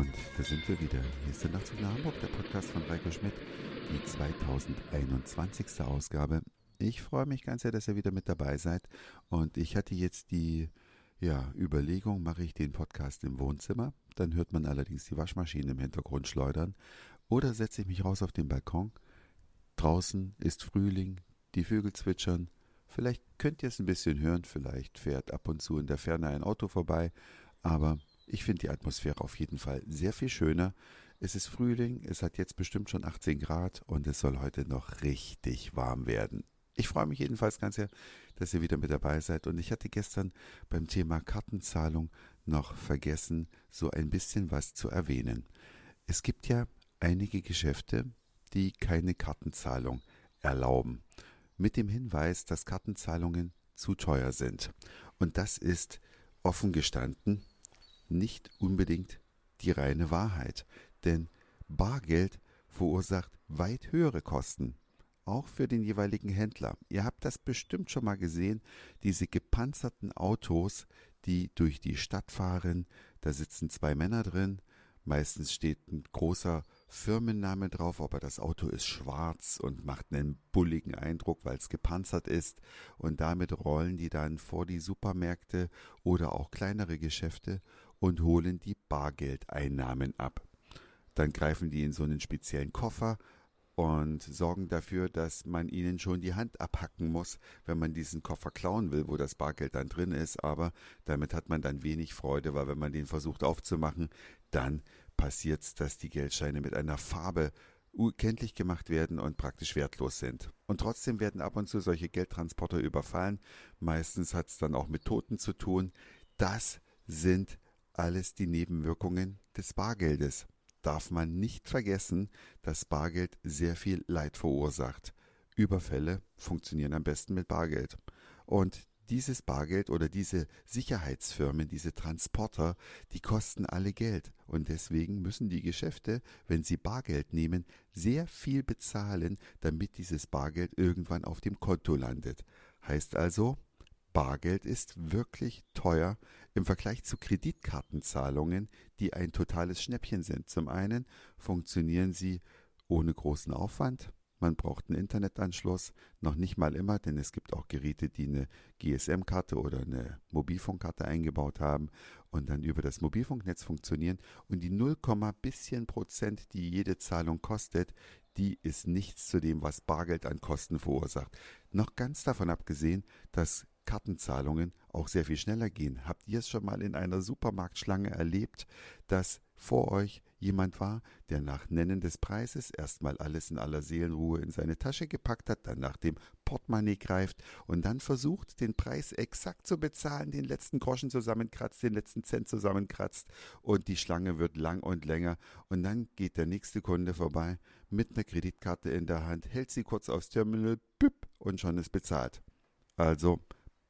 Und da sind wir wieder. Hier ist der Nachtzug nach Hamburg, der Podcast von Reiko Schmidt, die 2021. Ausgabe. Ich freue mich ganz sehr, dass ihr wieder mit dabei seid. Und ich hatte jetzt die ja, Überlegung, mache ich den Podcast im Wohnzimmer, dann hört man allerdings die Waschmaschine im Hintergrund schleudern, oder setze ich mich raus auf den Balkon. Draußen ist Frühling, die Vögel zwitschern, vielleicht könnt ihr es ein bisschen hören, vielleicht fährt ab und zu in der Ferne ein Auto vorbei, aber ich finde die Atmosphäre auf jeden Fall sehr viel schöner. Es ist Frühling, es hat jetzt bestimmt schon 18 Grad und es soll heute noch richtig warm werden. Ich freue mich jedenfalls ganz sehr, dass ihr wieder mit dabei seid. Und ich hatte gestern beim Thema Kartenzahlung noch vergessen, so ein bisschen was zu erwähnen. Es gibt ja einige Geschäfte, die keine Kartenzahlung erlauben. Mit dem Hinweis, dass Kartenzahlungen zu teuer sind. Und das ist offen gestanden nicht unbedingt die reine Wahrheit, denn Bargeld verursacht weit höhere Kosten, auch für den jeweiligen Händler. Ihr habt das bestimmt schon mal gesehen, diese gepanzerten Autos, die durch die Stadt fahren, da sitzen zwei Männer drin, Meistens steht ein großer Firmenname drauf, aber das Auto ist schwarz und macht einen bulligen Eindruck, weil es gepanzert ist. Und damit rollen die dann vor die Supermärkte oder auch kleinere Geschäfte und holen die Bargeldeinnahmen ab. Dann greifen die in so einen speziellen Koffer, und sorgen dafür, dass man ihnen schon die Hand abhacken muss, wenn man diesen Koffer klauen will, wo das Bargeld dann drin ist. Aber damit hat man dann wenig Freude, weil wenn man den versucht aufzumachen, dann passiert's, dass die Geldscheine mit einer Farbe kenntlich gemacht werden und praktisch wertlos sind. Und trotzdem werden ab und zu solche Geldtransporter überfallen. Meistens hat's dann auch mit Toten zu tun. Das sind alles die Nebenwirkungen des Bargeldes darf man nicht vergessen, dass Bargeld sehr viel Leid verursacht. Überfälle funktionieren am besten mit Bargeld. Und dieses Bargeld oder diese Sicherheitsfirmen, diese Transporter, die kosten alle Geld. Und deswegen müssen die Geschäfte, wenn sie Bargeld nehmen, sehr viel bezahlen, damit dieses Bargeld irgendwann auf dem Konto landet. Heißt also, Bargeld ist wirklich teuer im Vergleich zu Kreditkartenzahlungen, die ein totales Schnäppchen sind. Zum einen funktionieren sie ohne großen Aufwand. Man braucht einen Internetanschluss, noch nicht mal immer, denn es gibt auch Geräte, die eine GSM-Karte oder eine Mobilfunkkarte eingebaut haben und dann über das Mobilfunknetz funktionieren. Und die 0, bisschen Prozent, die jede Zahlung kostet, die ist nichts zu dem, was Bargeld an Kosten verursacht. Noch ganz davon abgesehen, dass Kartenzahlungen auch sehr viel schneller gehen. Habt ihr es schon mal in einer Supermarktschlange erlebt, dass vor euch jemand war, der nach Nennen des Preises erstmal alles in aller Seelenruhe in seine Tasche gepackt hat, dann nach dem Portemonnaie greift und dann versucht, den Preis exakt zu bezahlen, den letzten Groschen zusammenkratzt, den letzten Cent zusammenkratzt und die Schlange wird lang und länger und dann geht der nächste Kunde vorbei mit einer Kreditkarte in der Hand, hält sie kurz aufs Terminal, büpp, und schon ist bezahlt. Also,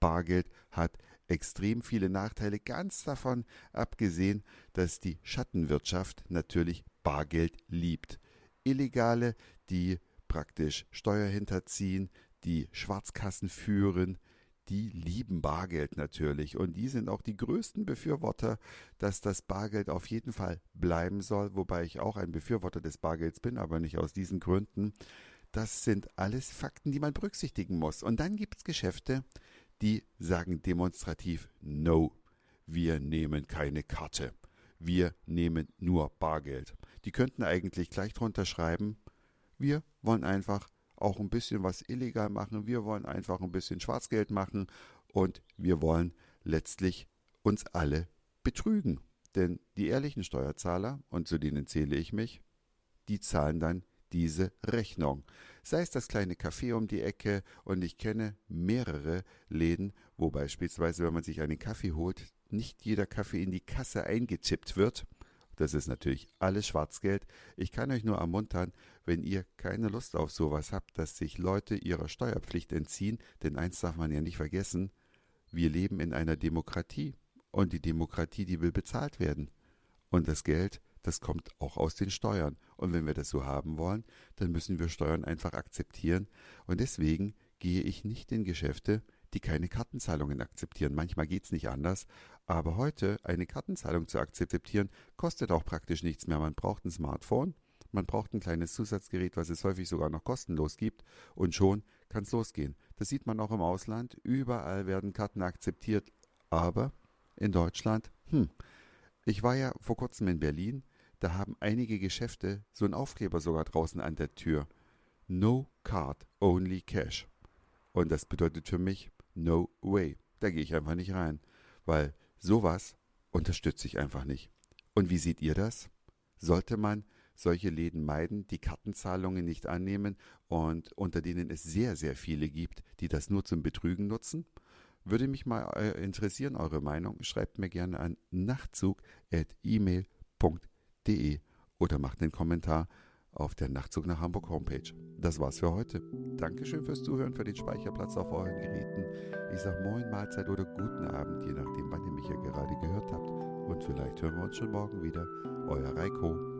Bargeld hat extrem viele Nachteile, ganz davon abgesehen, dass die Schattenwirtschaft natürlich Bargeld liebt. Illegale, die praktisch Steuer hinterziehen, die Schwarzkassen führen, die lieben Bargeld natürlich und die sind auch die größten Befürworter, dass das Bargeld auf jeden Fall bleiben soll, wobei ich auch ein Befürworter des Bargelds bin, aber nicht aus diesen Gründen. Das sind alles Fakten, die man berücksichtigen muss. Und dann gibt es Geschäfte, die sagen demonstrativ No, wir nehmen keine Karte. Wir nehmen nur Bargeld. Die könnten eigentlich gleich drunter schreiben, wir wollen einfach auch ein bisschen was illegal machen, wir wollen einfach ein bisschen Schwarzgeld machen und wir wollen letztlich uns alle betrügen. Denn die ehrlichen Steuerzahler, und zu denen zähle ich mich, die zahlen dann diese Rechnung. Sei es das kleine Café um die Ecke und ich kenne mehrere Läden, wo beispielsweise, wenn man sich einen Kaffee holt, nicht jeder Kaffee in die Kasse eingetippt wird. Das ist natürlich alles Schwarzgeld. Ich kann euch nur ermuntern, wenn ihr keine Lust auf sowas habt, dass sich Leute ihrer Steuerpflicht entziehen, denn eins darf man ja nicht vergessen, wir leben in einer Demokratie und die Demokratie, die will bezahlt werden. Und das Geld das kommt auch aus den Steuern. Und wenn wir das so haben wollen, dann müssen wir Steuern einfach akzeptieren. Und deswegen gehe ich nicht in Geschäfte, die keine Kartenzahlungen akzeptieren. Manchmal geht es nicht anders, aber heute eine Kartenzahlung zu akzeptieren, kostet auch praktisch nichts mehr. Man braucht ein Smartphone, man braucht ein kleines Zusatzgerät, was es häufig sogar noch kostenlos gibt und schon kann es losgehen. Das sieht man auch im Ausland. Überall werden Karten akzeptiert, aber in Deutschland, hm. Ich war ja vor kurzem in Berlin, da haben einige Geschäfte so einen Aufkleber sogar draußen an der Tür. No Card, only Cash. Und das bedeutet für mich No way. Da gehe ich einfach nicht rein, weil sowas unterstütze ich einfach nicht. Und wie seht ihr das? Sollte man solche Läden meiden, die Kartenzahlungen nicht annehmen und unter denen es sehr, sehr viele gibt, die das nur zum Betrügen nutzen? Würde mich mal äh, interessieren, eure Meinung. Schreibt mir gerne an nachtzug.email.de oder macht einen Kommentar auf der Nachtzug nach Hamburg Homepage. Das war's für heute. Dankeschön fürs Zuhören, für den Speicherplatz auf euren Geräten. Ich sag Moin, Mahlzeit oder guten Abend, je nachdem, wann ihr mich ja gerade gehört habt. Und vielleicht hören wir uns schon morgen wieder. Euer Reiko.